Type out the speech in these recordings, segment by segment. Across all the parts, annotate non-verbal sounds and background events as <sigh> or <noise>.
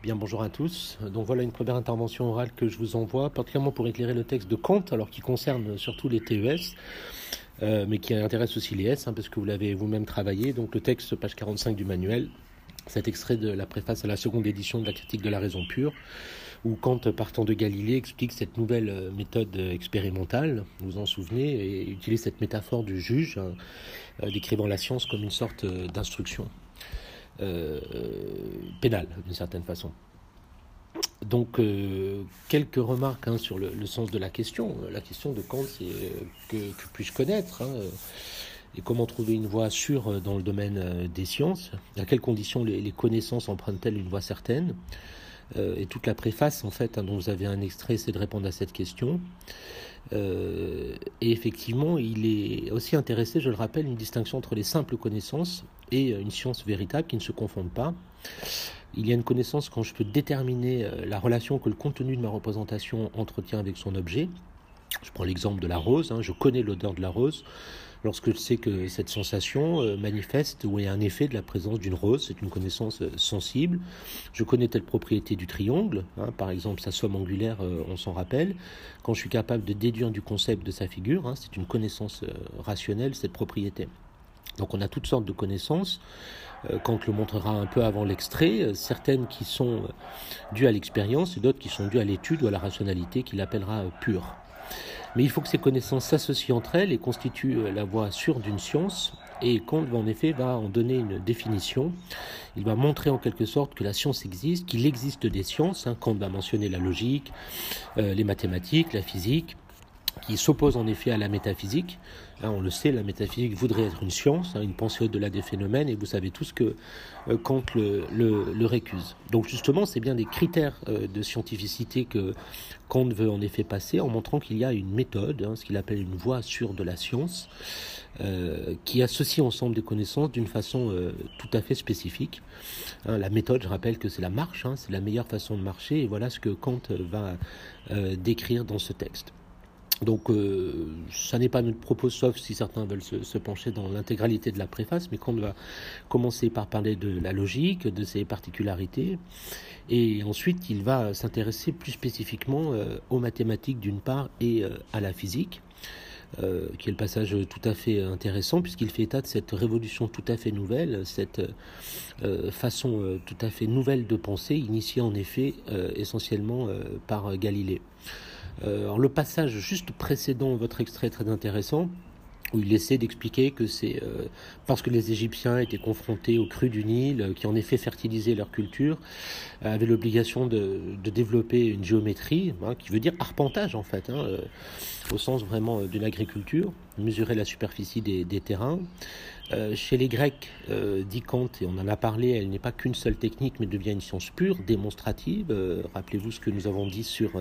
Bien, bonjour à tous. Donc voilà une première intervention orale que je vous envoie, particulièrement pour éclairer le texte de Kant, alors qui concerne surtout les TES, euh, mais qui intéresse aussi les S, hein, parce que vous l'avez vous-même travaillé. Donc le texte, page 45 du manuel, cet extrait de la préface à la seconde édition de la critique de la raison pure, où Kant, partant de Galilée, explique cette nouvelle euh, méthode expérimentale, vous vous en souvenez, et utilise cette métaphore du juge, hein, euh, décrivant la science comme une sorte d'instruction. Euh, pénal d'une certaine façon. Donc, euh, quelques remarques hein, sur le, sens de la question. La question de Kant, c'est euh, que, puis-je connaître hein, et comment trouver une voie sûre dans le domaine des sciences? À quelles conditions les, connaissances empruntent-elles une voie certaine? Et toute la préface, en fait, hein, dont vous avez un extrait, c'est de répondre à cette question. et effectivement, il est aussi intéressé, je le rappelle, une distinction entre les simples connaissances et une science véritable qui ne se confondent pas. Il y a une connaissance quand je peux déterminer euh, la relation que le contenu de ma représentation entretient avec son objet. Je prends l'exemple de la rose, hein. je connais l'odeur de la rose. Lorsque je sais que cette sensation euh, manifeste ou est un effet de la présence d'une rose, c'est une connaissance euh, sensible. Je connais telle propriété du triangle, hein. par exemple sa somme angulaire, on s'en rappelle. Quand je suis capable de déduire du concept de sa figure, hein, c'est une connaissance rationnelle, cette propriété. Donc on a toutes sortes de connaissances. Euh, Kant le montrera un peu avant l'extrait, euh, certaines qui sont euh, dues à l'expérience et d'autres qui sont dues à l'étude ou à la rationalité qu'il appellera pure. Mais il faut que ces connaissances s'associent entre elles et constituent la voie sûre d'une science. Et Kant, en effet, va en donner une définition. Il va montrer en quelque sorte que la science existe, qu'il existe des sciences. Hein. Kant va mentionner la logique, les mathématiques, la physique, qui s'oppose en effet à la métaphysique. Hein, on le sait, la métaphysique voudrait être une science, hein, une pensée au-delà des phénomènes, et vous savez tous que euh, Kant le, récuse. Donc justement, c'est bien des critères euh, de scientificité que Kant veut en effet passer, en montrant qu'il y a une méthode, hein, ce qu'il appelle une voie sûre de la science, euh, qui associe ensemble des connaissances d'une façon tout à fait spécifique. la méthode, je rappelle que c'est la marche, c'est la meilleure façon de marcher, et voilà ce que Kant va décrire dans ce texte. Donc, euh, ça n'est pas notre propos, sauf si certains veulent se, pencher dans l'intégralité de la préface, mais qu'on va commencer par parler de la logique, de ses particularités, et ensuite il va s'intéresser plus spécifiquement euh, aux mathématiques d'une part et euh, à la physique. qui est le passage tout à fait intéressant puisqu'il fait état de cette révolution tout à fait nouvelle, cette façon tout à fait nouvelle de penser, initiée en effet essentiellement par Galilée. Euh, le passage juste précédent, votre extrait est très intéressant, où il essaie d'expliquer que c'est euh, parce que les Égyptiens étaient confrontés aux crues du Nil, euh, qui en effet fertilisaient leur culture, avaient l'obligation de, développer une géométrie, hein, qui veut dire arpentage en fait, hein, au sens vraiment d'une agriculture, mesurer la superficie des, terrains. chez les Grecs, dit Kant, et on en a parlé, elle n'est pas qu'une seule technique, mais devient une science pure, démonstrative. Rappelez-vous ce que nous avons dit sur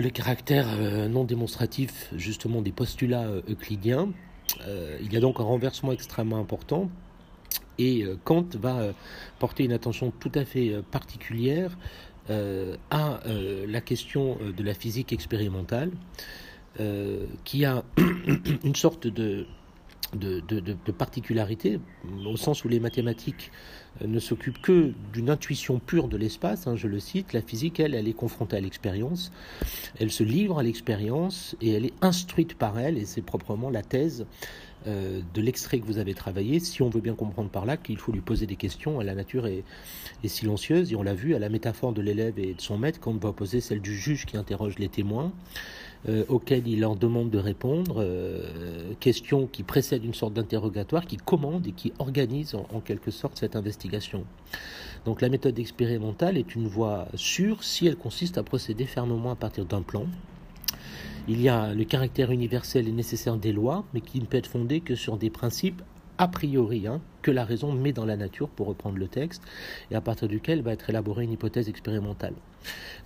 le caractère euh, non démonstratif justement des postulats euh, euclidiens. Euh, il y a donc un renversement extrêmement important et Kant va porter une attention tout à fait particulière à la question de la physique expérimentale qui a <clears throat> une sorte de de, particularité, au sens où les mathématiques euh, ne s'occupent que d'une intuition pure de l'espace, hein, je le cite, la physique, elle, elle est confrontée à l'expérience, elle se livre à l'expérience et elle est instruite par elle, et c'est proprement la thèse euh, de l'extrait que vous avez travaillé, si on veut bien comprendre par là qu'il faut lui poser des questions, la nature est, silencieuse, et on l'a vu à la métaphore de l'élève et de son maître, quand on va opposer celle du juge qui interroge les témoins, euh, auxquelles il leur demande de répondre, euh, questions qui précèdent une sorte d'interrogatoire, qui commande et qui organise en, quelque sorte cette investigation. Donc la méthode expérimentale est une voie sûre si elle consiste à procéder fermement à partir d'un plan. Il y a le caractère universel et nécessaire des lois, mais qui ne peut être fondé que sur des principes a priori hein, que la raison met dans la nature, pour reprendre le texte, et à partir duquel va être élaborée une hypothèse expérimentale.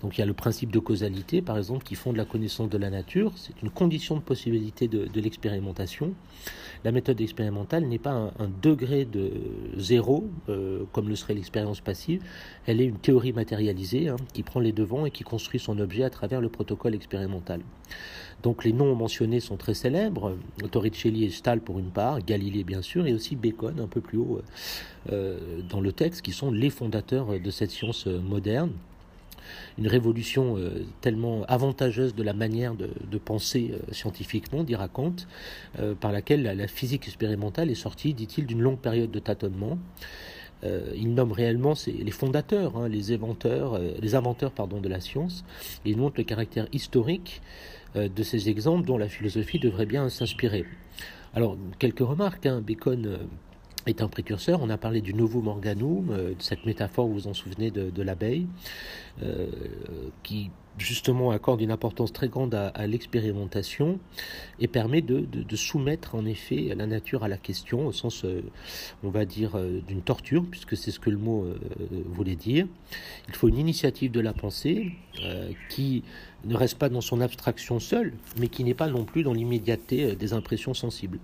Donc il y a le principe de causalité, par exemple, qui fonde la connaissance de la nature. C'est une condition de possibilité de, l'expérimentation. La méthode expérimentale n'est pas un, degré de zéro, euh, comme le serait l'expérience passive. Elle est une théorie matérialisée hein, qui prend les devants et qui construit son objet à travers le protocole expérimental. Donc les noms mentionnés sont très célèbres, Torricelli et Stahl pour une part, Galilée bien sûr, et aussi Bacon un peu plus plus haut dans le texte, qui sont les fondateurs de cette science moderne une révolution euh, tellement avantageuse de la manière de, penser euh, scientifiquement, dit raconte, euh, par laquelle la, physique expérimentale est sortie, dit-il, d'une longue période de tâtonnement. il nomme réellement les fondateurs, hein, les inventeurs, les inventeurs pardon, de la science. Il montre le caractère historique de ces exemples dont la philosophie devrait bien s'inspirer. Alors, quelques remarques. Hein. Bacon est un précurseur. On a parlé du novum organum, de cette métaphore, vous vous en souvenez, de, l'abeille, euh, qui justement accorde une importance très grande à, l'expérimentation et permet de, soumettre en effet la nature à la question au sens, euh, on va dire, euh, d'une torture, puisque c'est ce que le mot voulait dire. Il faut une initiative de la pensée qui ne reste pas dans son abstraction seule, mais qui n'est pas non plus dans l'immédiateté des impressions sensibles.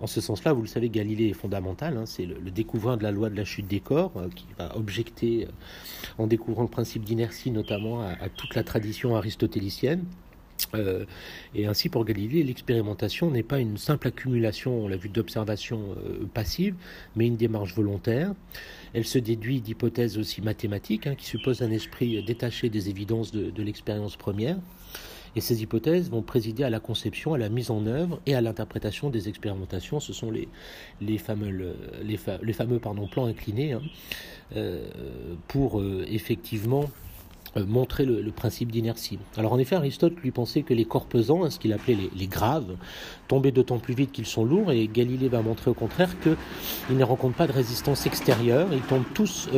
En ce sens-là, vous le savez, Galilée est fondamental. Hein, c'est le, découvreur de la loi de la chute des corps euh, qui va objecter, euh, en découvrant le principe d'inertie notamment, à, toute la tradition aristotélicienne. Euh, et ainsi, pour Galilée, l'expérimentation n'est pas une simple accumulation, on l'a vu, d'observations passives, mais une démarche volontaire. Elle se déduit d'hypothèses aussi mathématiques, hein, qui supposent un esprit détaché des évidences de l'expérience première. Et ces hypothèses vont présider à la conception, à la mise en œuvre et à l'interprétation des expérimentations. Ce sont les, les fameux, les, les fameux pardon, plans inclinés hein, euh, pour euh, effectivement euh, montrer le, principe d'inertie. Alors en effet, Aristote lui pensait que les corps pesants, hein, ce qu'il appelait les, graves, tombaient d'autant plus vite qu'ils sont lourds, et Galilée va montrer au contraire qu'ils ne rencontrent pas de résistance extérieure, ils tombent tous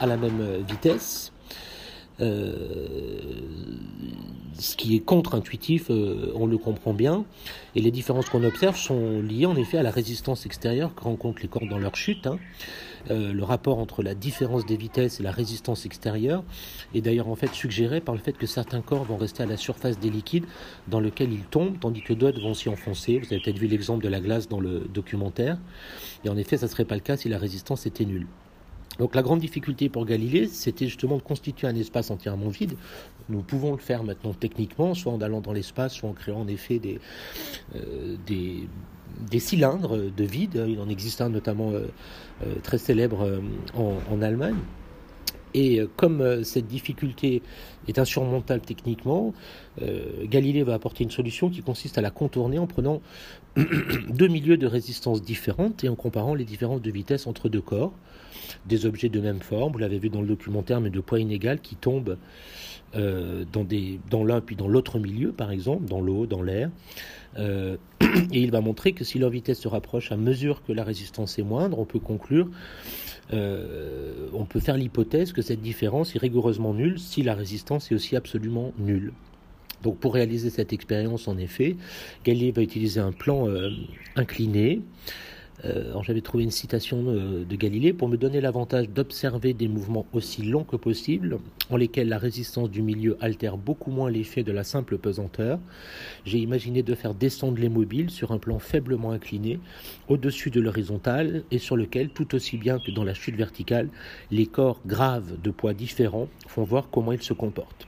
à la même vitesse, euh, ce qui est contre-intuitif, euh, on le comprend bien, et les différences qu'on observe sont liées en effet à la résistance extérieure que rencontrent les corps dans leur chute. Hein. Euh, le rapport entre la différence des vitesses et la résistance extérieure est d'ailleurs en fait suggéré par le fait que certains corps vont rester à la surface des liquides dans lesquels ils tombent, tandis que d'autres vont s'y enfoncer. Vous avez peut-être vu l'exemple de la glace dans le documentaire. Et en effet, ça ne serait pas le cas si la résistance était nulle. Donc la grande difficulté pour Galilée, c'était justement de constituer un espace entièrement vide. Nous pouvons le faire maintenant techniquement, soit en allant dans l'espace, soit en créant en effet des, euh, cylindres de vide. Il en existe un notamment euh, euh, très célèbre en, Allemagne. Et comme cette difficulté est insurmontable techniquement, Galilée va apporter une solution qui consiste à la contourner en prenant <coughs> deux milieux de résistance différentes et en comparant les différences de vitesse entre deux corps des objets de même forme, vous l'avez vu dans le documentaire, mais de poids inégal, qui tombent euh, dans, l'un puis dans l'autre milieu, par exemple, dans l'eau, dans l'air. Euh, <clears throat> et il va montrer que si leur vitesse se rapproche à mesure que la résistance est moindre, on peut conclure, euh, on peut faire l'hypothèse que cette différence est rigoureusement nulle si la résistance est aussi absolument nulle. Donc pour réaliser cette expérience, en effet, Galilée va utiliser un plan incliné euh, j'avais trouvé une citation de, Galilée pour me donner l'avantage d'observer des mouvements aussi longs que possible, en lesquels la résistance du milieu altère beaucoup moins l'effet de la simple pesanteur. J'ai imaginé de faire descendre les mobiles sur un plan faiblement incliné, au-dessus de l'horizontale, et sur lequel, tout aussi bien que dans la chute verticale, les corps graves de poids différents font voir comment ils se comportent.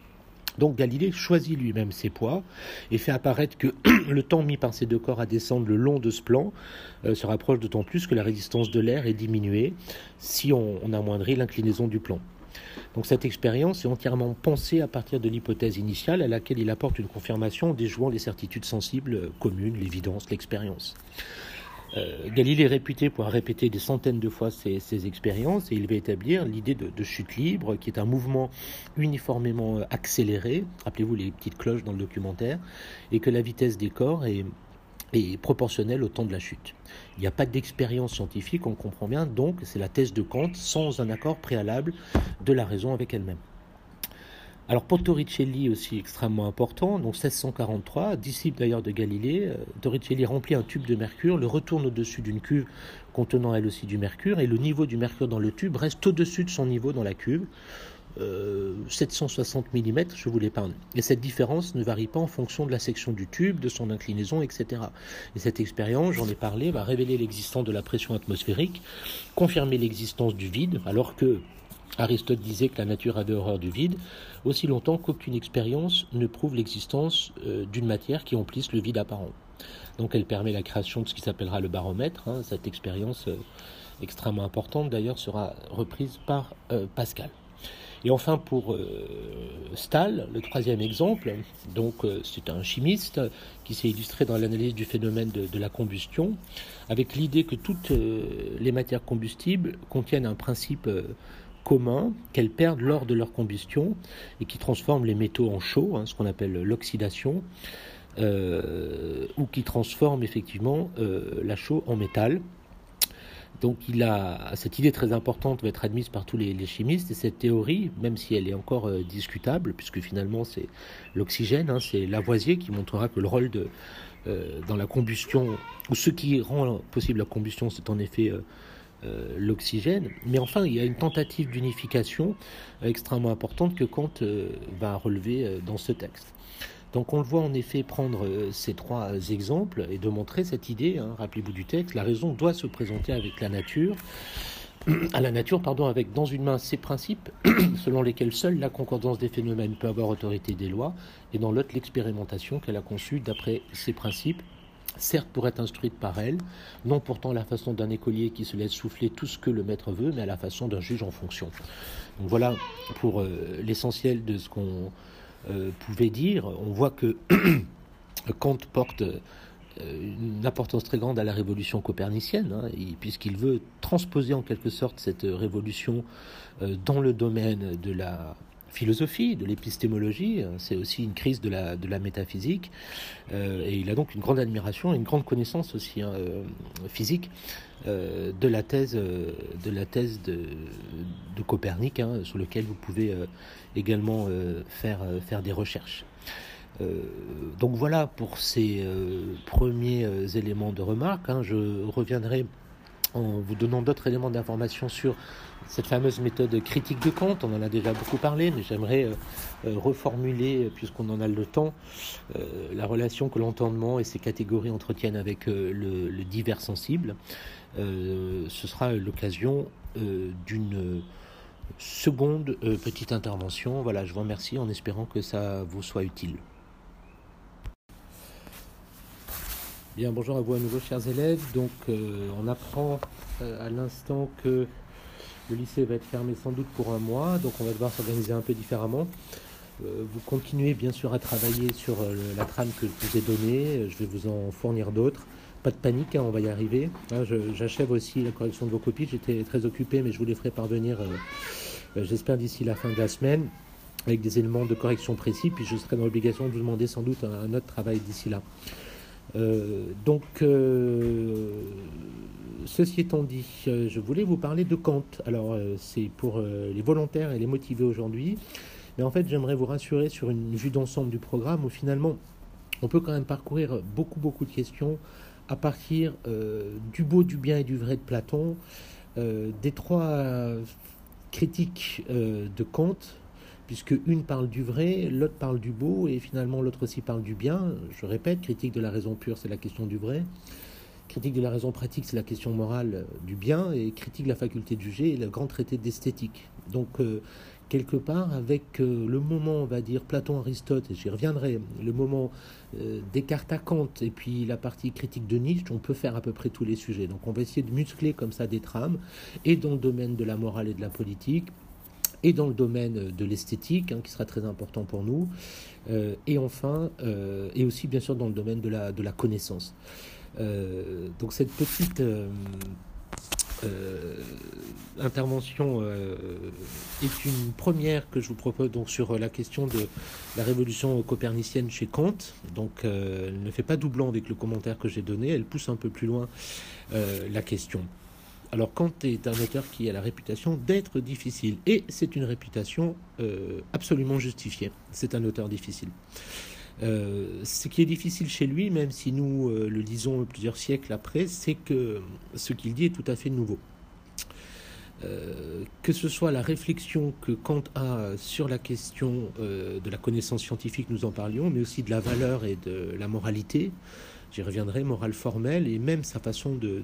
Donc Galilée choisit lui-même ses poids et fait apparaître que <clears throat> le temps mis par ces deux corps à descendre le long de ce plan euh, se rapproche d'autant plus que la résistance de l'air est diminuée si on, on amoindrit l'inclinaison du plan. Donc cette expérience est entièrement pensée à partir de l'hypothèse initiale à laquelle il apporte une confirmation en déjouant les certitudes sensibles communes, l'évidence, l'expérience. Euh, Galilée est réputé pour répéter des centaines de fois ses, expériences et il va établir l'idée de, chute libre, qui est un mouvement uniformément euh, accéléré, rappelez-vous les petites cloches dans le documentaire, et que la vitesse des corps est, est proportionnelle au temps de la chute. Il n'y a pas d'expérience scientifique, on comprend bien, donc c'est la thèse de Kant sans un accord préalable de la raison avec elle-même. Alors pour Torricelli aussi extrêmement important, donc 1643, disciple d'ailleurs de Galilée, euh, Torricelli remplit un tube de mercure, le retourne au-dessus d'une cuve contenant elle aussi du mercure, et le niveau du mercure dans le tube reste au-dessus de son niveau dans la cuve, 760 euh, mm, je vous l'épargne. Et cette différence ne varie pas en fonction de la section du tube, de son inclinaison, etc. Et cette expérience, j'en ai parlé, va révéler l'existence de la pression atmosphérique, confirmer l'existence du vide, alors que Aristote disait que la nature avait horreur du vide, aussi longtemps qu'aucune expérience ne prouve l'existence euh, d'une matière qui emplisse le vide apparent. Donc elle permet la création de ce qui s'appellera le baromètre, hein, cette expérience euh, extrêmement importante d'ailleurs, sera reprise par Pascal. Et enfin, pour euh, Stahl, le troisième exemple, donc euh, c'est un chimiste qui s'est illustré dans l'analyse du phénomène de, la combustion, avec l'idée que toutes euh, les matières combustibles contiennent un principe commun qu'elles perdent lors de leur combustion et qui transforment les métaux en chaux, hein, ce qu'on appelle l'oxydation, ou qui transforment effectivement la chaux en métal. Donc cette idée très importante va être admise par tous les, chimistes et cette théorie, même si elle est encore euh, discutable, puisque finalement c'est l'oxygène, hein, c'est Lavoisier qui montrera que le rôle euh, dans la combustion ou ce qui rend possible la combustion, c'est en effet euh, l'oxygène. Mais enfin, il y a une tentative d'unification extrêmement importante que Kant va relever dans ce texte. Donc on le voit en effet prendre euh, ces trois exemples et de montrer cette idée, hein, rappelez-vous du texte, la raison doit se présenter avec la nature, <clears throat> à la nature, pardon, avec dans une main ses principes, <clears throat> selon lesquels seule la concordance des phénomènes peut avoir autorité des lois, et dans l'autre l'expérimentation qu'elle a conçue d'après ses principes, certes pour être instruite par elle, non pourtant à la façon d'un écolier qui se laisse souffler tout ce que le maître veut, mais à la façon d'un juge en fonction. Donc voilà pour euh, l'essentiel de ce qu'on euh, pouvait dire. On voit que <clears throat> Kant porte euh, une importance très grande à la révolution copernicienne, hein, puisqu'il veut transposer en quelque sorte cette révolution dans le domaine de la philosophie, de l'épistémologie, c'est aussi une crise de la, métaphysique, et il a donc une grande admiration et une grande connaissance aussi hein, physique de la thèse, de, la thèse de, Copernic, hein, sur lequel vous pouvez également euh, faire, euh, faire des recherches. Euh, donc voilà pour ces premiers éléments de remarque. Hein. Je reviendrai en vous donnant d'autres éléments d'information sur cette fameuse méthode critique de Kant. On en a déjà beaucoup parlé, mais j'aimerais reformuler, puisqu'on en a le temps, la relation que l'entendement et ses catégories entretiennent avec le, le, divers sensible. ce sera l'occasion d'une Seconde euh, petite intervention, voilà, je vous remercie en espérant que ça vous soit utile. Bien, bonjour à vous à nouveau, chers élèves. Donc, euh, on apprend euh, à l'instant que le lycée va être fermé sans doute pour un mois, donc on va devoir s'organiser un peu différemment. vous continuez bien sûr à travailler sur la trame que je vous ai donnée, je vais vous en fournir d'autres. Pas de panique, hein, on va y arriver. Hein, j'achève aussi la correction de vos copies. J'étais très occupé, mais je vous les ferai parvenir, euh, euh, j'espère, d'ici la fin de la semaine, avec des éléments de correction précis. Puis je serai dans l'obligation de vous demander sans doute un, autre travail d'ici là. Euh, donc, ceci étant dit, je voulais vous parler de Kant. Alors, c'est pour les volontaires et les motivés aujourd'hui. Mais en fait, j'aimerais vous rassurer sur une vue d'ensemble du programme où finalement, on peut quand même parcourir beaucoup, beaucoup de questions à partir euh, du beau, du bien et du vrai de Platon, euh, des trois critiques euh, de Kant, puisque une parle du vrai, l'autre parle du beau, et finalement l'autre aussi parle du bien. Je répète, critique de la raison pure, c'est la question du vrai. Critique de la raison pratique, c'est la question morale du bien, et critique de la faculté de juger, et le grand traité d'esthétique. Donc, quelque part avec euh, le moment, on va dire, Platon-Aristote, et j'y reviendrai, le moment euh, Descartes à Kant, et puis la partie critique de Nietzsche, on peut faire à peu près tous les sujets. Donc on va essayer de muscler comme ça des trames, et dans le domaine de la morale et de la politique, et dans le domaine de l'esthétique, hein, qui sera très important pour nous, euh, et enfin, et aussi bien sûr dans le domaine de la, de la connaissance. donc cette petite euh, intervention euh, est une première que je vous propose donc sur la question de la révolution copernicienne chez Kant. Donc, euh, elle ne fait pas doublon avec le commentaire que j'ai donné, elle pousse un peu plus loin la question. Alors, Kant est un auteur qui a la réputation d'être difficile, et c'est une réputation absolument justifiée. C'est un auteur difficile. Euh, ce qui est difficile chez lui, même si nous euh, le disons plusieurs siècles après, c'est que ce qu'il dit est tout à fait nouveau. Euh, que ce soit la réflexion que Kant a sur la question de la connaissance scientifique, nous en parlions, mais aussi de la valeur et de la moralité, j'y reviendrai, morale formelle, et même sa façon de,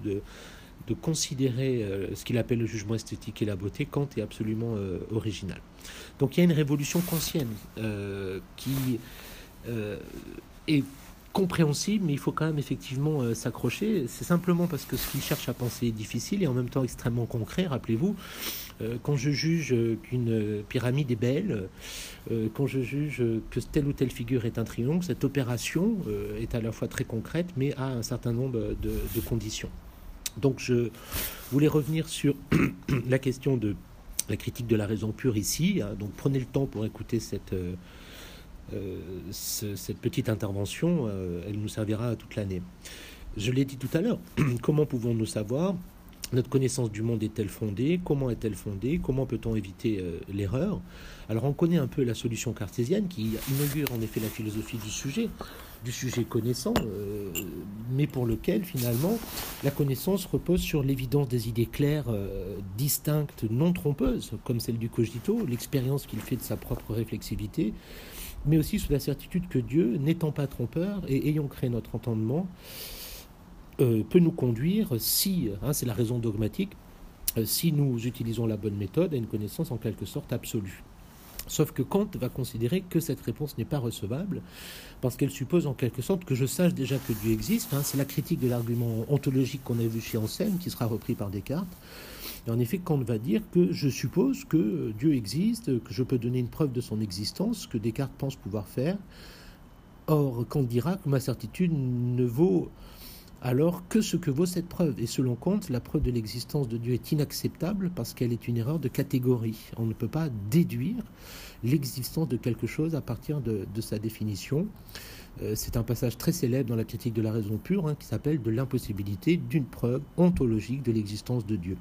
considérer ce qu'il appelle le jugement esthétique et la beauté, Kant est absolument original. Donc il y a une révolution kantienne qui euh, et compréhensible, mais il faut quand même effectivement euh, s'accrocher. C'est simplement parce que ce qu'il cherche à penser est difficile et en même temps extrêmement concret. Rappelez-vous, euh, quand je juge qu'une pyramide est belle, euh, quand je juge que telle ou telle figure est un triangle, cette opération est à la fois très concrète, mais a un certain nombre de, conditions. Donc je voulais revenir sur <clears throat> la question de la critique de la raison pure ici. Hein. Donc prenez le temps pour écouter cette... Euh, cette petite intervention, euh, elle nous servira toute l'année. Je l'ai dit tout à l'heure, <clears throat> comment pouvons-nous savoir notre connaissance du monde est-elle fondée? Comment est-elle fondée? Comment peut-on éviter euh, l'erreur? Alors on connaît un peu la solution cartésienne qui inaugure en effet la philosophie du sujet, du sujet connaissant, mais pour lequel finalement la connaissance repose sur l'évidence des idées claires, distinctes, non trompeuses, comme celle du cogito, l'expérience qu'il fait de sa propre réflexivité, mais aussi sous la certitude que Dieu, n'étant pas trompeur et ayant créé notre entendement, euh, peut nous conduire, si, hein, c'est la raison dogmatique, euh, si nous utilisons la bonne méthode, à une connaissance en quelque sorte absolue. Sauf que Kant va considérer que cette réponse n'est pas recevable, parce qu'elle suppose en quelque sorte que je sache déjà que Dieu existe. Hein. c'est la critique de l'argument ontologique qu'on a vu chez Anselme, qui sera repris par Descartes. Et en effet, Kant va dire que je suppose que Dieu existe, que je peux donner une preuve de son existence, que Descartes pense pouvoir faire. Or, Kant dira que ma certitude ne vaut alors que ce que vaut cette preuve? Et selon Kant, la preuve de l'existence de Dieu est inacceptable parce qu'elle est une erreur de catégorie. On ne peut pas déduire l'existence de quelque chose à partir de, sa définition. Euh, c'est un passage très célèbre dans la critique de la raison pure hein, qui s'appelle de l'impossibilité d'une preuve ontologique de l'existence de Dieu.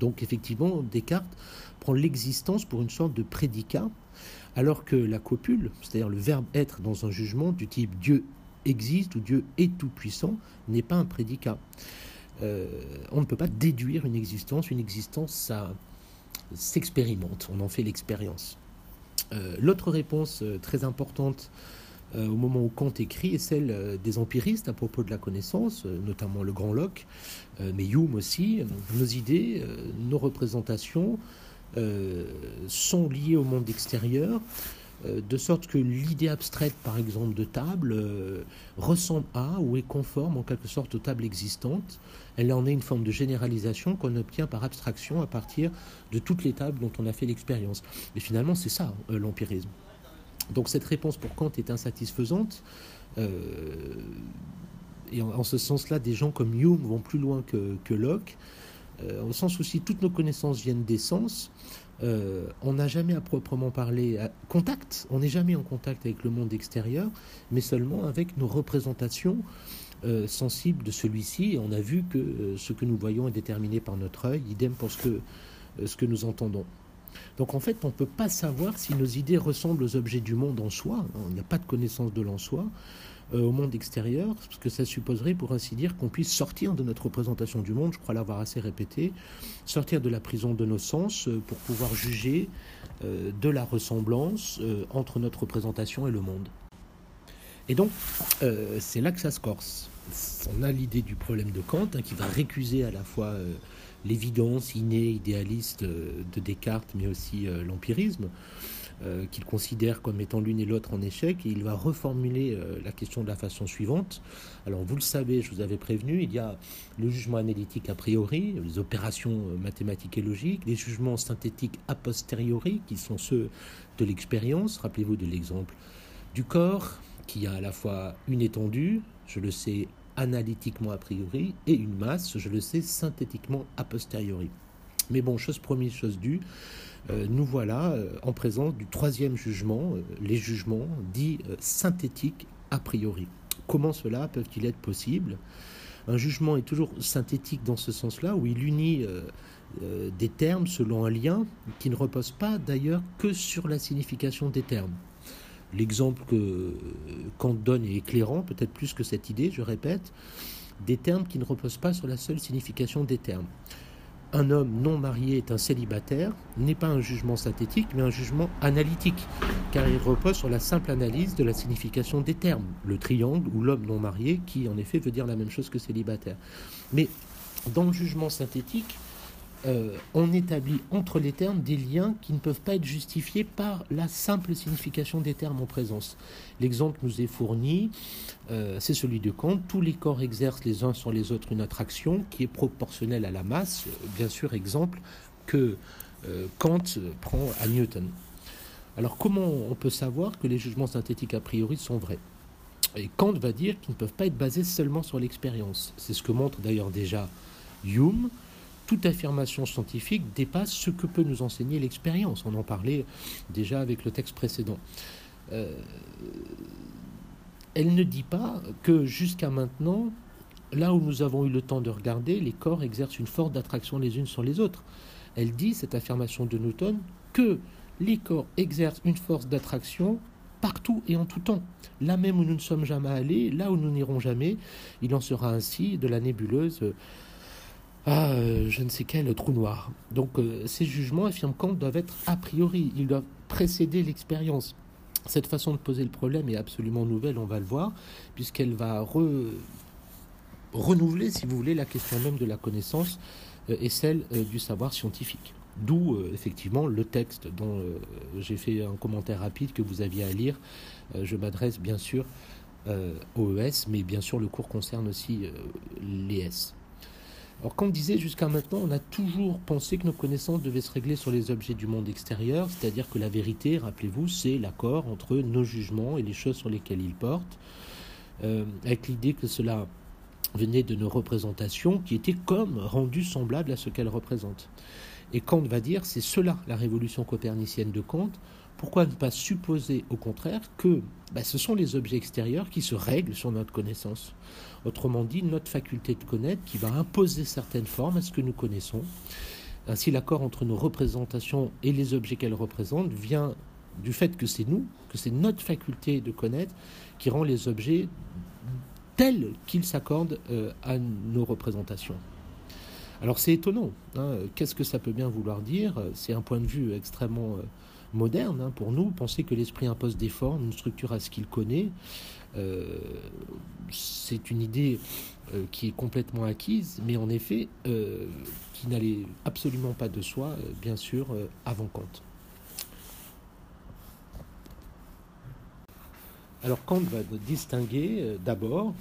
Donc effectivement, Descartes prend l'existence pour une sorte de prédicat, alors que la copule, c'est-à-dire le verbe être dans un jugement du type Dieu existe ou Dieu est tout-puissant, n'est pas un prédicat. Euh, on ne peut pas déduire une existence. Une existence, ça s'expérimente, on en fait l'expérience. Euh, l'autre réponse euh, très importante au moment où Kant écrit est celle des empiristes à propos de la connaissance, notamment le grand Locke, mais Hume aussi. Nos idées, nos représentations sont liées au monde extérieur, de sorte que l'idée abstraite, par exemple, de table, ressemble à ou est conforme en quelque sorte aux tables existantes. Elle en est une forme de généralisation qu'on obtient par abstraction à partir de toutes les tables dont on a fait l'expérience. Et finalement, c'est ça, l'empirisme. Donc cette réponse pour Kant est insatisfaisante. Euh, et en, ce sens-là, des gens comme Hume vont plus loin que, Locke, euh, au sens où si toutes nos connaissances viennent des sens, euh, on n'a jamais à proprement parler à contact, on n'est jamais en contact avec le monde extérieur, mais seulement avec nos représentations sensibles de celui-ci. Et on a vu que ce que nous voyons est déterminé par notre œil, idem pour ce que nous entendons. Donc en fait, on ne peut pas savoir si nos idées ressemblent aux objets du monde en soi. Il n'y a pas de connaissance de l'en soi euh, au monde extérieur, parce que ça supposerait, pour ainsi dire, qu'on puisse sortir de notre représentation du monde, je crois l'avoir assez répété, sortir de la prison de nos sens euh, pour pouvoir juger euh, de la ressemblance entre notre représentation et le monde. Et donc, c'est là que ça se corse. On a l'idée du problème de Kant, hein, qui va récuser à la fois l'évidence innée, idéaliste euh, de Descartes, mais aussi euh, l'empirisme, euh, qu'il considère comme étant l'une et l'autre en échec, et il va reformuler la question de la façon suivante. Alors vous le savez, je vous avais prévenu, il y a le jugement analytique a priori, les opérations mathématiques et logiques, les jugements synthétiques a posteriori, qui sont ceux de l'expérience. Rappelez-vous de l'exemple du corps, qui a à la fois une étendue, je le sais analytiquement a priori et une masse, je le sais, synthétiquement a posteriori. Mais bon, chose promise, chose due, euh, nous voilà euh, en présence du troisième jugement, euh, les jugements dits synthétiques a priori. Comment cela peuvent-ils être possibles? Un jugement est toujours synthétique dans ce sens-là, où il unit des termes selon un lien qui ne repose pas d'ailleurs que sur la signification des termes. L'exemple que Kant donne est éclairant, peut-être plus que cette idée, je répète, des termes qui ne reposent pas sur la seule signification des termes. Un homme non marié est un célibataire n'est pas un jugement synthétique, mais un jugement analytique, car il repose sur la simple analyse de la signification des termes, le triangle ou l'homme non marié, qui en effet veut dire la même chose que célibataire. Mais dans le jugement synthétique, euh, on établit entre les termes des liens qui ne peuvent pas être justifiés par la simple signification des termes en présence. L'exemple nous est fourni, euh, c'est celui de Kant. Tous les corps exercent les uns sur les autres une attraction qui est proportionnelle à la masse. Bien sûr, exemple que euh, Kant prend à Newton. Alors comment on peut savoir que les jugements synthétiques a priori sont vrais? Et Kant va dire qu'ils ne peuvent pas être basés seulement sur l'expérience. C'est ce que montre d'ailleurs déjà Hume toute affirmation scientifique dépasse ce que peut nous enseigner l'expérience. On en parlait déjà avec le texte précédent. Euh, elle ne dit pas que jusqu'à maintenant, là où nous avons eu le temps de regarder, les corps exercent une forte attraction les unes sur les autres. Elle dit, cette affirmation de Newton, que les corps exercent une force d'attraction partout et en tout temps. Là même où nous ne sommes jamais allés, là où nous n'irons jamais, il en sera ainsi de la nébuleuse à euh, je ne sais quel trou noir. Donc euh, ces jugements, affirme Kant, doivent être a priori, ils doivent précéder l'expérience. Cette façon de poser le problème est absolument nouvelle, on va le voir, puisqu'elle va renouveler, si vous voulez, la question même de la connaissance euh, et celle du savoir scientifique. D'où effectivement le texte dont j'ai fait un commentaire rapide que vous aviez à lire. je m'adresse bien sûr au ES, mais bien sûr le cours concerne aussi l'ES. Alors, on disait jusqu'à maintenant, on a toujours pensé que nos connaissances devaient se régler sur les objets du monde extérieur, c'est-à-dire que la vérité, rappelez-vous, c'est l'accord entre nos jugements et les choses sur lesquelles ils portent, euh, avec l'idée que cela venait de nos représentations qui étaient comme rendues semblables à ce qu'elles représentent. Et Kant va dire, c'est cela la révolution copernicienne de Kant, pourquoi ne pas supposer au contraire que bah, ce sont les objets extérieurs qui se règlent sur notre connaissance? Autrement dit, notre faculté de connaître qui va imposer certaines formes à ce que nous connaissons. Ainsi, l'accord entre nos représentations et les objets qu'elles représentent vient du fait que c'est nous, que c'est notre faculté de connaître qui rend les objets tels qu'ils s'accordent euh, à nos représentations. Alors c'est étonnant. Hein. Qu'est-ce que ça peut bien vouloir dire? C'est un point de vue extrêmement euh, moderne hein, pour nous. Penser que l'esprit impose des formes, une structure à ce qu'il connaît, euh, c'est une idée euh, qui est complètement acquise, mais en effet euh, qui n'allait absolument pas de soi, bien sûr, avant Kant. Alors Kant va distinguer d'abord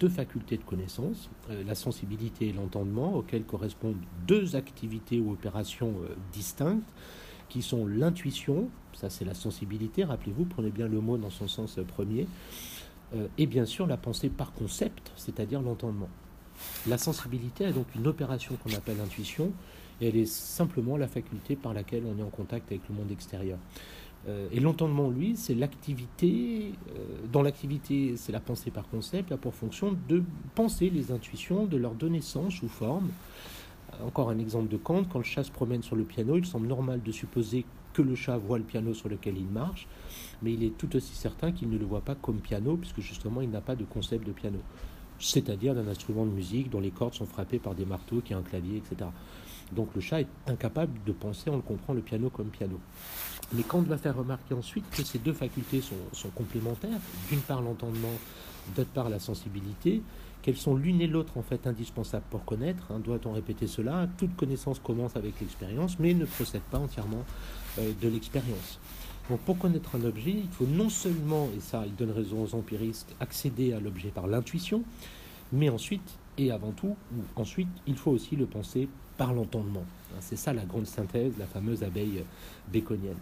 deux facultés de connaissance, la sensibilité et l'entendement, auxquelles correspondent deux activités ou opérations distinctes qui sont l'intuition, ça c'est la sensibilité, rappelez-vous, prenez bien le mot dans son sens premier, euh, et bien sûr la pensée par concept, c'est-à-dire l'entendement. La sensibilité est donc une opération qu'on appelle intuition, et elle est simplement la faculté par laquelle on est en contact avec le monde extérieur. Euh, et l'entendement, lui, c'est l'activité, euh, dans l'activité, c'est la pensée par concept, a pour fonction de penser les intuitions, de leur donner sens ou forme, encore un exemple de Kant, quand le chat se promène sur le piano, il semble normal de supposer que le chat voit le piano sur lequel il marche, mais il est tout aussi certain qu'il ne le voit pas comme piano, puisque justement il n'a pas de concept de piano, c'est-à-dire d'un instrument de musique dont les cordes sont frappées par des marteaux, qui a un clavier, etc. Donc le chat est incapable de penser, on le comprend, le piano comme piano. Mais Kant va faire remarquer ensuite que ces deux facultés sont, sont complémentaires, d'une part l'entendement, d'autre part la sensibilité, qu'elles sont l'une et l'autre en fait indispensables pour connaître. Hein, doit-on répéter cela? Toute connaissance commence avec l'expérience, mais ne procède pas entièrement euh, de l'expérience. Donc pour connaître un objet, il faut non seulement, et ça il donne raison aux empiristes, accéder à l'objet par l'intuition, mais ensuite, et avant tout, ou ensuite, il faut aussi le penser par l'entendement. Hein, c'est ça la grande synthèse, la fameuse abeille baconienne.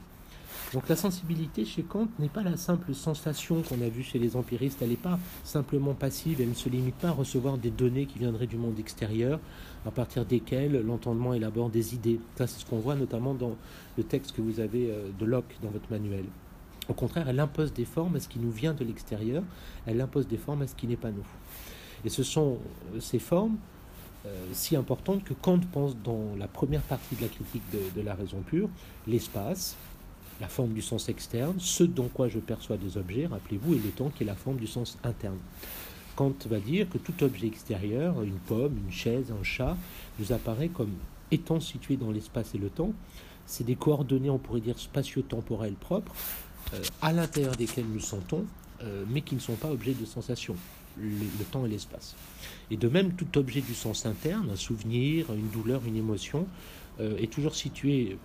Donc la sensibilité chez Kant n'est pas la simple sensation qu'on a vue chez les empiristes, elle n'est pas simplement passive, elle ne se limite pas à recevoir des données qui viendraient du monde extérieur, à partir desquelles l'entendement élabore des idées. Ça c'est ce qu'on voit notamment dans le texte que vous avez euh, de Locke dans votre manuel. Au contraire, elle impose des formes à ce qui nous vient de l'extérieur, elle impose des formes à ce qui n'est pas nous. Et ce sont euh, ces formes euh, si importantes que Kant pense dans la première partie de la critique de la raison pure, l'espace, la forme du sens externe, ce dont quoi je perçois des objets, rappelez-vous, et le temps qui est la forme du sens interne. Kant va dire que tout objet extérieur, une pomme, une chaise, un chat, nous apparaît comme étant situé dans l'espace et le temps. C'est des coordonnées, on pourrait dire, spatio-temporelles propres, euh, à l'intérieur desquelles nous sentons, euh, mais qui ne sont pas objets de sensation, le temps et l'espace. Et de même, tout objet du sens interne, un souvenir, une douleur, une émotion, est toujours situé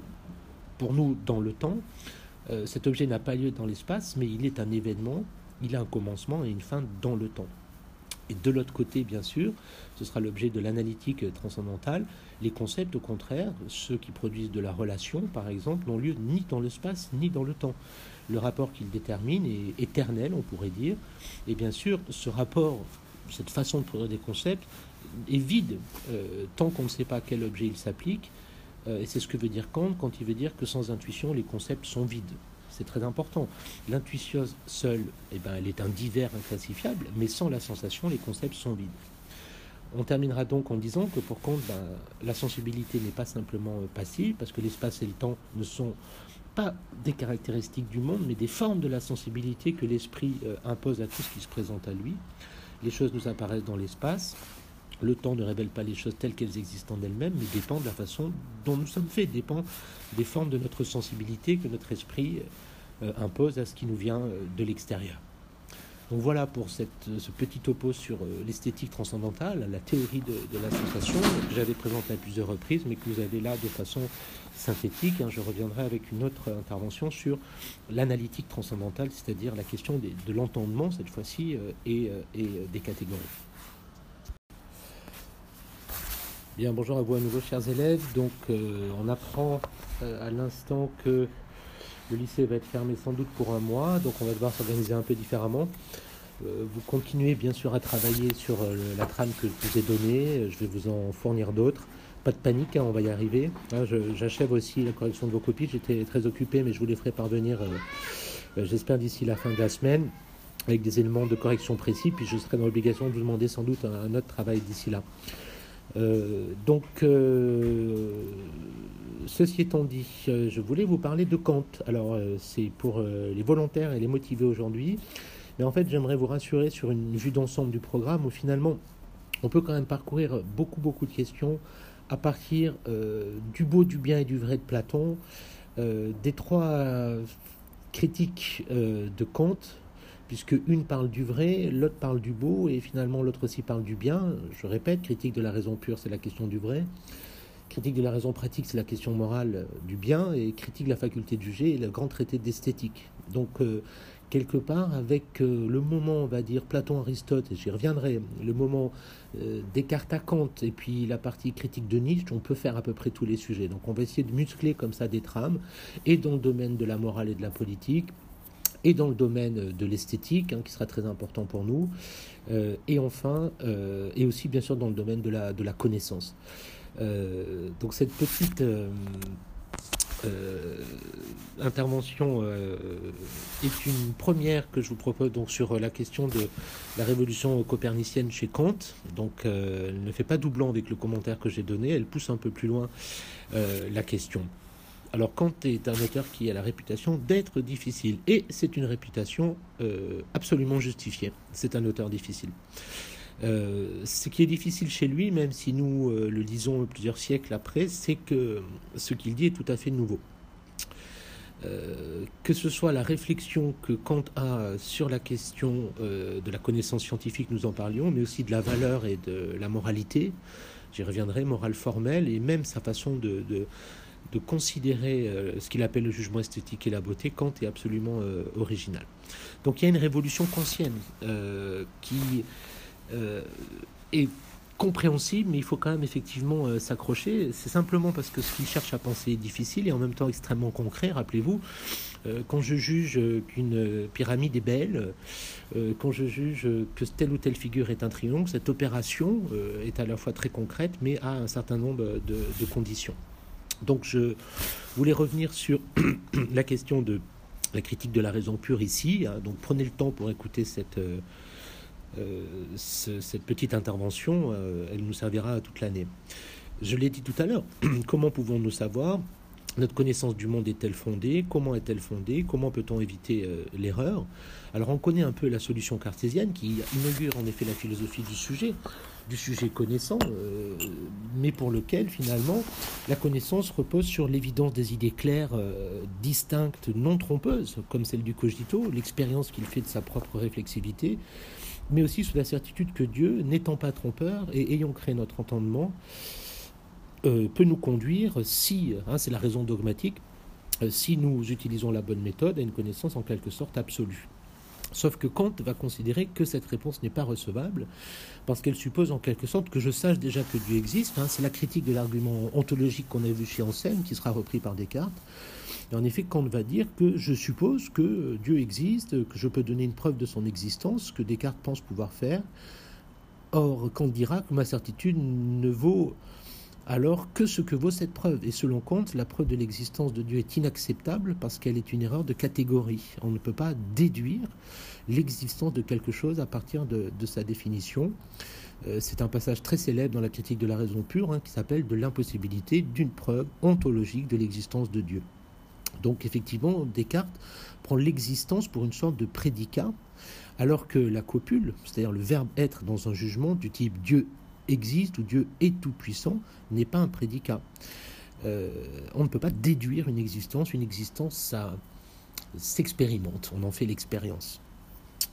pour nous dans le temps. cet objet n'a pas lieu dans l'espace, mais il est un événement, il a un commencement et une fin dans le temps. Et de l'autre côté, bien sûr, ce sera l'objet de l'analytique transcendantale. Les concepts, au contraire, ceux qui produisent de la relation, par exemple, n'ont lieu ni dans l'espace ni dans le temps. Le rapport qu'ils déterminent est éternel, on pourrait dire. Et bien sûr, ce rapport, cette façon de produire des concepts, est vide euh, tant qu'on ne sait pas à quel objet il s'applique. Euh, et c'est ce que veut dire Kant quand il veut dire que sans intuition, les concepts sont vides c'est très important. L'intuition seule, eh ben, elle est un divers inclassifiable, mais sans la sensation, les concepts sont vides. On terminera donc en disant que pour Kant, ben, la sensibilité n'est pas simplement euh, passive, parce que l'espace et le temps ne sont pas des caractéristiques du monde, mais des formes de la sensibilité que l'esprit euh, impose à tout ce qui se présente à lui. Les choses nous apparaissent dans l'espace. Le temps ne révèle pas les choses telles qu'elles existent en elles-mêmes, mais dépend de la façon dont nous sommes faits, dépend des formes de notre sensibilité que notre esprit euh, impose à ce qui nous vient euh, de l'extérieur. Donc voilà pour cette, ce petit topo sur euh, l'esthétique transcendantale, la théorie de, la sensation, que j'avais présenté à plusieurs reprises, mais que vous avez là de façon synthétique. Hein. Je reviendrai avec une autre intervention sur l'analytique transcendantale, c'est-à-dire la question de l'entendement, cette fois-ci, et, des catégories. Bien, bonjour à vous à nouveau, chers élèves. Donc, on apprend à l'instant que le lycée va être fermé sans doute pour un mois, donc on va devoir s'organiser un peu différemment. Euh, vous continuez bien sûr à travailler sur euh, la trame que je vous ai donnée, je vais vous en fournir d'autres. Pas de panique, hein, on va y arriver. J'achève aussi la correction de vos copies, j'étais très occupé, mais je vous les ferai parvenir, euh, j'espère, d'ici la fin de la semaine, avec des éléments de correction précis, puis je serai dans l'obligation de vous demander sans doute un autre travail d'ici là. Donc, ceci étant dit, euh, je voulais vous parler de Kant. Alors, euh, c'est pour euh, les volontaires et les motivés aujourd'hui. Mais en fait, j'aimerais vous rassurer sur une vue d'ensemble du programme où finalement, on peut quand même parcourir beaucoup, beaucoup de questions à partir du beau, du bien et du vrai de Platon, des trois critiques de Kant, puisque une parle du vrai, l'autre parle du beau, et finalement l'autre aussi parle du bien. Je répète, critique de la raison pure, c'est la question du vrai. Critique de la raison pratique, c'est la question morale euh, du bien, et critique de la faculté de juger, et le grand traité d'esthétique. Donc, euh, quelque part, avec euh, le moment, on va dire, Platon-Aristote, et j'y reviendrai, le moment Descartes à Kant, et puis la partie critique de Nietzsche, on peut faire à peu près tous les sujets. Donc, on va essayer de muscler comme ça des trames, et dans le domaine de la morale et de la politique, et dans le domaine de l'esthétique, hein, qui sera très important pour nous, et enfin, et aussi bien sûr dans le domaine de la, de la connaissance. Euh, donc cette petite euh, euh, intervention est une première que je vous propose donc sur la question de la révolution copernicienne chez Kant. Donc elle ne fait pas doublon avec le commentaire que j'ai donné, elle pousse un peu plus loin la question. Alors Kant est un auteur qui a la réputation d'être difficile et c'est une réputation absolument justifiée. C'est un auteur difficile. Euh, ce qui est difficile chez lui, même si nous euh, le lisons plusieurs siècles après, c'est que ce qu'il dit est tout à fait nouveau. Euh, que ce soit la réflexion que Kant a sur la question de la connaissance scientifique, nous en parlions, mais aussi de la valeur et de la moralité, j'y reviendrai, morale formelle, et même sa façon de, considérer ce qu'il appelle le jugement esthétique et la beauté, Kant est absolument original. Donc il y a une révolution kantienne qui euh, est compréhensible, mais il faut quand même effectivement euh, s'accrocher. C'est simplement parce que ce qu'il cherche à penser est difficile et en même temps extrêmement concret. Rappelez-vous, euh, quand je juge qu'une pyramide est belle, quand je juge que telle ou telle figure est un triomphe, cette opération est à la fois très concrète, mais a un certain nombre de, conditions. Donc je voulais revenir sur <clears throat> la question de la critique de la raison pure ici. Hein. Donc prenez le temps pour écouter cette euh, cette petite intervention, euh, elle nous servira toute l'année. Je l'ai dit tout à l'heure, <clears throat> comment pouvons-nous savoir? Notre connaissance du monde est-elle fondée? Comment est-elle fondée? Comment peut-on éviter euh, l'erreur? Alors on connaît un peu la solution cartésienne qui inaugure en effet la philosophie du sujet, du sujet connaissant, mais pour lequel finalement la connaissance repose sur l'évidence des idées claires, distinctes, non trompeuses, comme celle du cogito, l'expérience qu'il fait de sa propre réflexivité, mais aussi sous la certitude que Dieu, n'étant pas trompeur et ayant créé notre entendement, euh, peut nous conduire, si, hein, c'est la raison dogmatique, euh, si nous utilisons la bonne méthode, à une connaissance en quelque sorte absolue. Sauf que Kant va considérer que cette réponse n'est pas recevable, parce qu'elle suppose en quelque sorte que je sache déjà que Dieu existe. Hein. c'est la critique de l'argument ontologique qu'on a vu chez Anselme, qui sera repris par Descartes. Et en effet, Kant va dire que je suppose que Dieu existe, que je peux donner une preuve de son existence, que Descartes pense pouvoir faire. Or, Kant dira que ma certitude ne vaut alors que ce que vaut cette preuve? Et selon Kant, la preuve de l'existence de Dieu est inacceptable parce qu'elle est une erreur de catégorie. On ne peut pas déduire l'existence de quelque chose à partir de, sa définition. Euh, c'est un passage très célèbre dans la critique de la raison pure hein, qui s'appelle de l'impossibilité d'une preuve ontologique de l'existence de Dieu. Donc effectivement, Descartes prend l'existence pour une sorte de prédicat, alors que la copule, c'est-à-dire le verbe être dans un jugement du type Dieu existe ou Dieu est tout-puissant, n'est pas un prédicat. Euh, on ne peut pas déduire une existence. Une existence, ça s'expérimente, on en fait l'expérience.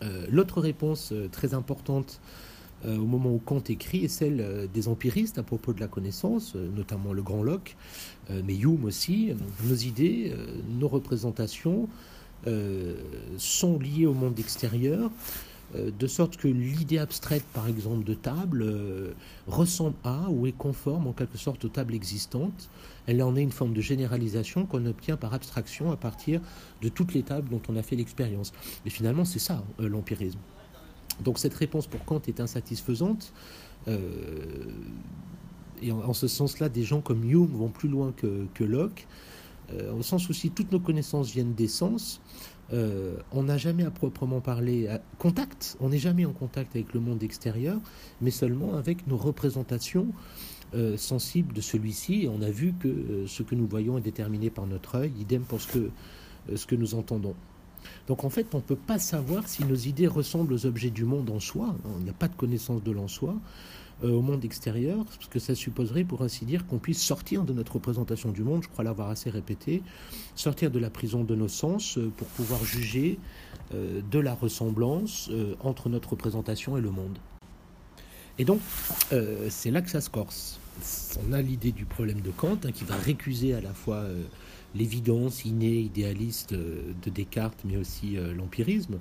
Euh, l'autre réponse euh, très importante au moment où Kant écrit est celle des empiristes à propos de la connaissance, notamment le grand Locke, mais Hume aussi. Nos idées, nos représentations sont liées au monde extérieur. Euh, de sorte que l'idée abstraite, par exemple, de table euh, ressemble à ou est conforme en quelque sorte aux tables existantes. Elle en est une forme de généralisation qu'on obtient par abstraction à partir de toutes les tables dont on a fait l'expérience. Et finalement, c'est ça euh, l'empirisme. Donc cette réponse pour Kant est insatisfaisante. et en, ce sens-là, des gens comme Hume vont plus loin que, Locke, au sens où si toutes nos connaissances viennent des sens, euh, on n'a jamais à proprement parler contact, on n'est jamais en contact avec le monde extérieur, mais seulement avec nos représentations euh, sensibles de celui-ci. On a vu que euh, ce que nous voyons est déterminé par notre œil, idem pour ce que, ce que nous entendons. Donc en fait, on ne peut pas savoir si nos idées ressemblent aux objets du monde en soi, il n'y a pas de connaissance de l'en soi, au monde extérieur, parce que ça supposerait, pour ainsi dire, qu'on puisse sortir de notre représentation du monde, je crois l'avoir assez répété, sortir de la prison de nos sens euh, pour pouvoir juger euh, de la ressemblance entre notre représentation et le monde. Et donc, c'est là que ça se corse. On a l'idée du problème de Kant, hein, qui va récuser à la fois l'évidence innée, idéaliste de Descartes, mais aussi l'empirisme.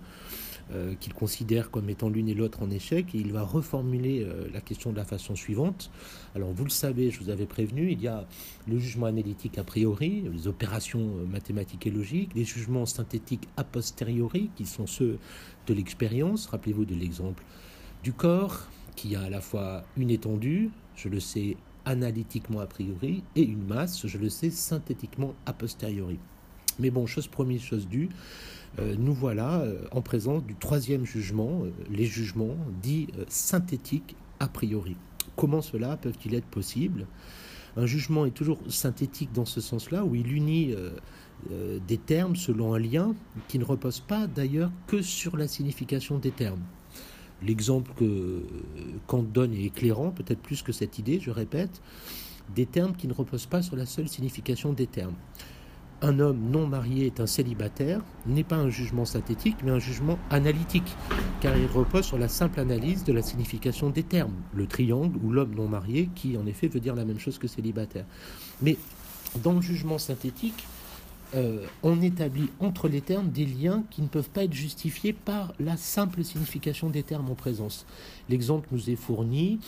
Euh, qu'il considère comme étant l'une et l'autre en échec, et il va reformuler euh, la question de la façon suivante. Alors vous le savez, je vous avais prévenu, il y a le jugement analytique a priori, les opérations euh, mathématiques et logiques, les jugements synthétiques a posteriori, qui sont ceux de l'expérience. Rappelez-vous de l'exemple du corps, qui a à la fois une étendue, je le sais analytiquement a priori, et une masse, je le sais synthétiquement a posteriori. Mais bon, chose promise, chose due. Euh, nous voilà euh, en présence du troisième jugement, euh, les jugements dits synthétiques a priori. Comment cela peuvent-ils être possibles? Un jugement est toujours synthétique dans ce sens-là, où il unit des termes selon un lien qui ne repose pas d'ailleurs que sur la signification des termes. L'exemple que Kant donne est éclairant, peut-être plus que cette idée, je répète, des termes qui ne reposent pas sur la seule signification des termes un homme non marié est un célibataire n'est pas un jugement synthétique, mais un jugement analytique, car il repose sur la simple analyse de la signification des termes, le triangle ou l'homme non marié, qui en effet veut dire la même chose que célibataire. Mais dans le jugement synthétique, euh, on établit entre les termes des liens qui ne peuvent pas être justifiés par la simple signification des termes en présence. L'exemple nous est fourni,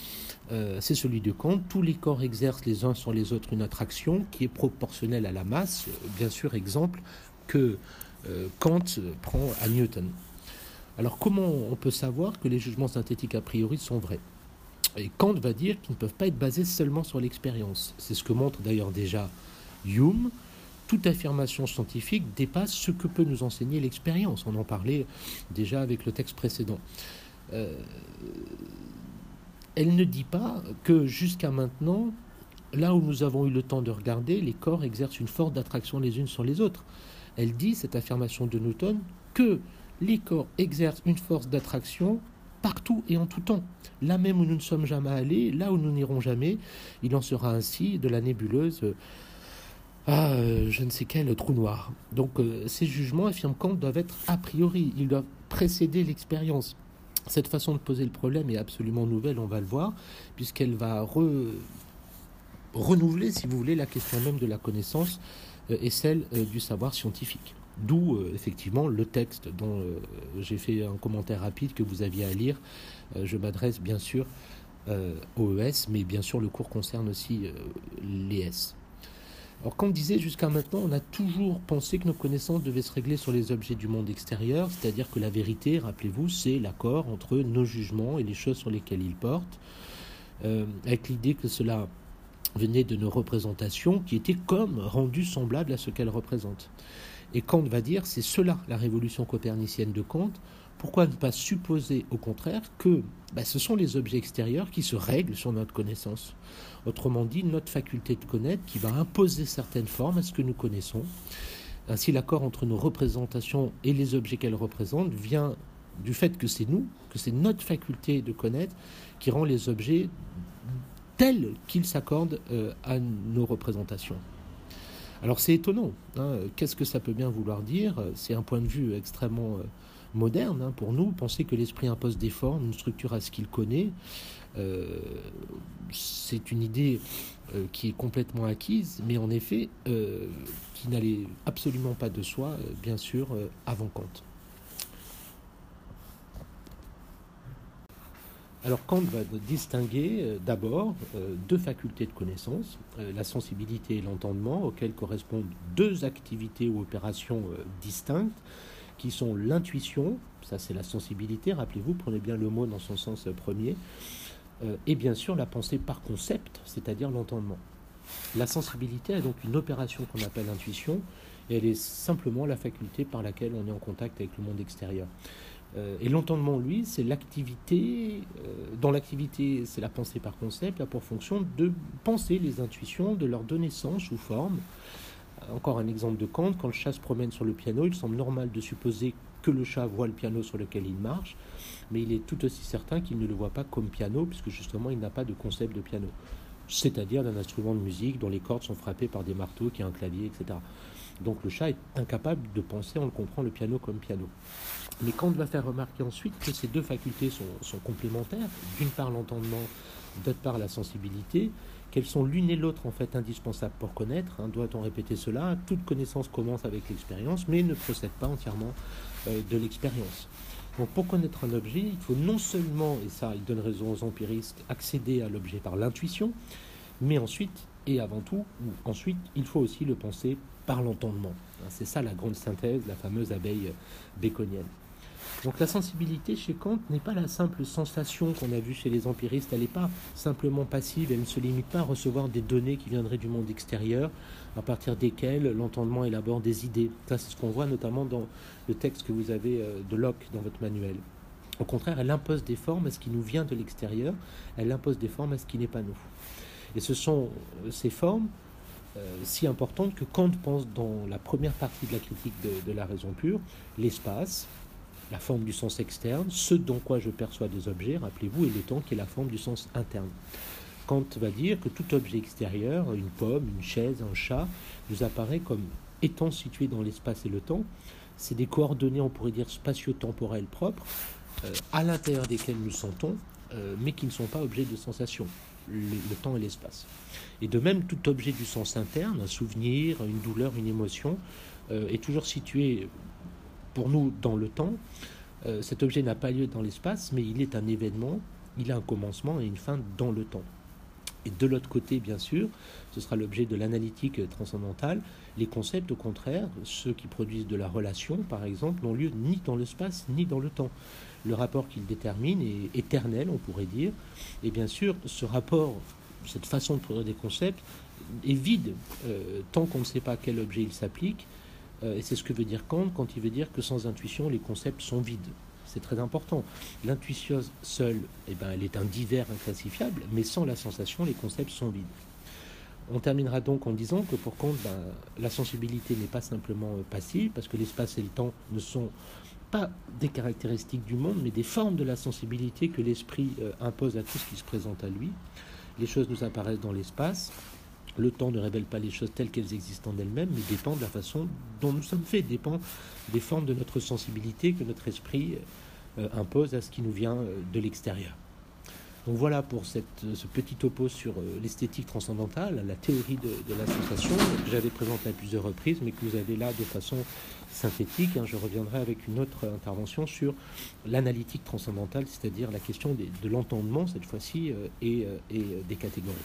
euh, c'est celui de Kant. Tous les corps exercent les uns sur les autres une attraction qui est proportionnelle à la masse. Bien sûr, exemple que euh, Kant prend à Newton. Alors comment on peut savoir que les jugements synthétiques a priori sont vrais? Et Kant va dire qu'ils ne peuvent pas être basés seulement sur l'expérience. C'est ce que montre d'ailleurs déjà Hume toute affirmation scientifique dépasse ce que peut nous enseigner l'expérience. On en parlait déjà avec le texte précédent. Euh, elle ne dit pas que jusqu'à maintenant, là où nous avons eu le temps de regarder, les corps exercent une forte attraction les unes sur les autres. Elle dit, cette affirmation de Newton, que les corps exercent une force d'attraction partout et en tout temps. Là même où nous ne sommes jamais allés, là où nous n'irons jamais, il en sera ainsi de la nébuleuse ah, euh, je ne sais quel trou noir. Donc euh, ces jugements, affirme Kant, doivent être a priori, ils doivent précéder l'expérience. Cette façon de poser le problème est absolument nouvelle, on va le voir, puisqu'elle va renouveler, si vous voulez, la question même de la connaissance et celle du savoir scientifique. D'où effectivement le texte dont j'ai fait un commentaire rapide que vous aviez à lire. je m'adresse bien sûr au ES, mais bien sûr le cours concerne aussi l'ES. Alors, comme disait jusqu'à maintenant, on a toujours pensé que nos connaissances devaient se régler sur les objets du monde extérieur, c'est-à-dire que la vérité, rappelez-vous, c'est l'accord entre nos jugements et les choses sur lesquelles ils portent, euh, avec l'idée que cela venait de nos représentations qui étaient comme rendues semblables à ce qu'elles représentent. Et Kant va dire, c'est cela la révolution copernicienne de Kant, pourquoi ne pas supposer au contraire que bah, ce sont les objets extérieurs qui se règlent sur notre connaissance? Autrement dit, notre faculté de connaître qui va imposer certaines formes à ce que nous connaissons. Ainsi, l'accord entre nos représentations et les objets qu'elles représentent vient du fait que c'est nous, que c'est notre faculté de connaître qui rend les objets tels qu'ils s'accordent euh, à nos représentations. Alors c'est étonnant. Hein. Qu'est-ce que ça peut bien vouloir dire? C'est un point de vue extrêmement euh, moderne hein, pour nous. Penser que l'esprit impose des formes, une structure à ce qu'il connaît, euh, c'est une idée euh, qui est complètement acquise, mais en effet, euh, qui n'allait absolument pas de soi, bien sûr, avant Kant. Alors Kant va distinguer d'abord deux facultés de connaissance, la sensibilité et l'entendement, auxquelles correspondent deux activités ou opérations distinctes, qui sont l'intuition, ça c'est la sensibilité, rappelez-vous, prenez bien le mot dans son sens premier, euh, et bien sûr la pensée par concept, c'est-à-dire l'entendement. La sensibilité est donc une opération qu'on appelle intuition, et elle est simplement la faculté par laquelle on est en contact avec le monde extérieur. Euh, et l'entendement, lui, c'est l'activité, euh, dans l'activité, c'est la pensée par concept, a pour fonction de penser les intuitions, de leur donner sens ou forme. Encore un exemple de Kant, quand le chat se promène sur le piano, il semble normal de supposer que le chat voit le piano sur lequel il marche, mais il est tout aussi certain qu'il ne le voit pas comme piano, puisque justement il n'a pas de concept de piano, c'est-à-dire d'un instrument de musique dont les cordes sont frappées par des marteaux, qui a un clavier, etc. Donc le chat est incapable de penser, on le comprend, le piano comme piano. Mais Kant va faire remarquer ensuite que ces deux facultés sont, sont complémentaires, d'une part l'entendement, d'autre part la sensibilité, qu'elles sont l'une et l'autre en fait indispensables pour connaître. Hein, doit-on répéter cela? Toute connaissance commence avec l'expérience, mais ne procède pas entièrement euh, de l'expérience. Donc pour connaître un objet, il faut non seulement, et ça il donne raison aux empiristes, accéder à l'objet par l'intuition, mais ensuite, et avant tout, ou ensuite, il faut aussi le penser par l'entendement. Hein, c'est ça la grande synthèse, la fameuse abeille baconienne. Donc la sensibilité chez Kant n'est pas la simple sensation qu'on a vue chez les empiristes, elle n'est pas simplement passive, elle ne se limite pas à recevoir des données qui viendraient du monde extérieur, à partir desquelles l'entendement élabore des idées. Ça c'est ce qu'on voit notamment dans le texte que vous avez euh, de Locke dans votre manuel. Au contraire, elle impose des formes à ce qui nous vient de l'extérieur, elle impose des formes à ce qui n'est pas nous. Et ce sont euh, ces formes euh, si importantes que Kant pense dans la première partie de la critique de la raison pure, l'espace, la forme du sens externe, ce dont quoi je perçois des objets, rappelez-vous, et le temps qui est la forme du sens interne. Kant va dire que tout objet extérieur, une pomme, une chaise, un chat, nous apparaît comme étant situé dans l'espace et le temps. C'est des coordonnées, on pourrait dire, spatio-temporelles propres, euh, à l'intérieur desquelles nous sentons, euh, mais qui ne sont pas objets de sensation, le, temps et l'espace. Et de même, tout objet du sens interne, un souvenir, une douleur, une émotion, euh, est toujours situé pour nous dans le temps. Euh, cet objet n'a pas lieu dans l'espace, mais il est un événement, il a un commencement et une fin dans le temps. Et de l'autre côté, bien sûr, ce sera l'objet de l'analytique transcendantale. Les concepts, au contraire, ceux qui produisent de la relation, par exemple, n'ont lieu ni dans l'espace ni dans le temps. Le rapport qu'ils déterminent est éternel, on pourrait dire. Et bien sûr, ce rapport, cette façon de produire des concepts, est vide euh, tant qu'on ne sait pas quel objet il s'applique et c'est ce que veut dire Kant quand il veut dire que sans intuition, les concepts sont vides. C'est très important. L'intuition seule, eh ben, elle est un divers inclassifiable, mais sans la sensation, les concepts sont vides. On terminera donc en disant que pour Kant, ben, la sensibilité n'est pas simplement euh, passive, parce que l'espace et le temps ne sont pas des caractéristiques du monde, mais des formes de la sensibilité que l'esprit euh, impose à tout ce qui se présente à lui. Les choses nous apparaissent dans l'espace, le temps ne révèle pas les choses telles qu'elles existent en elles-mêmes, mais dépend de la façon dont nous sommes faits, dépend des formes de notre sensibilité que notre esprit euh, impose à ce qui nous vient euh, de l'extérieur. Donc voilà pour cette, ce petit topo sur euh, l'esthétique transcendantale, la théorie de, la sensation que j'avais présenté à plusieurs reprises, mais que vous avez là de façon synthétique. Hein. Je reviendrai avec une autre intervention sur l'analytique transcendantale, c'est-à-dire la question de l'entendement cette fois-ci euh, euh, et des catégories.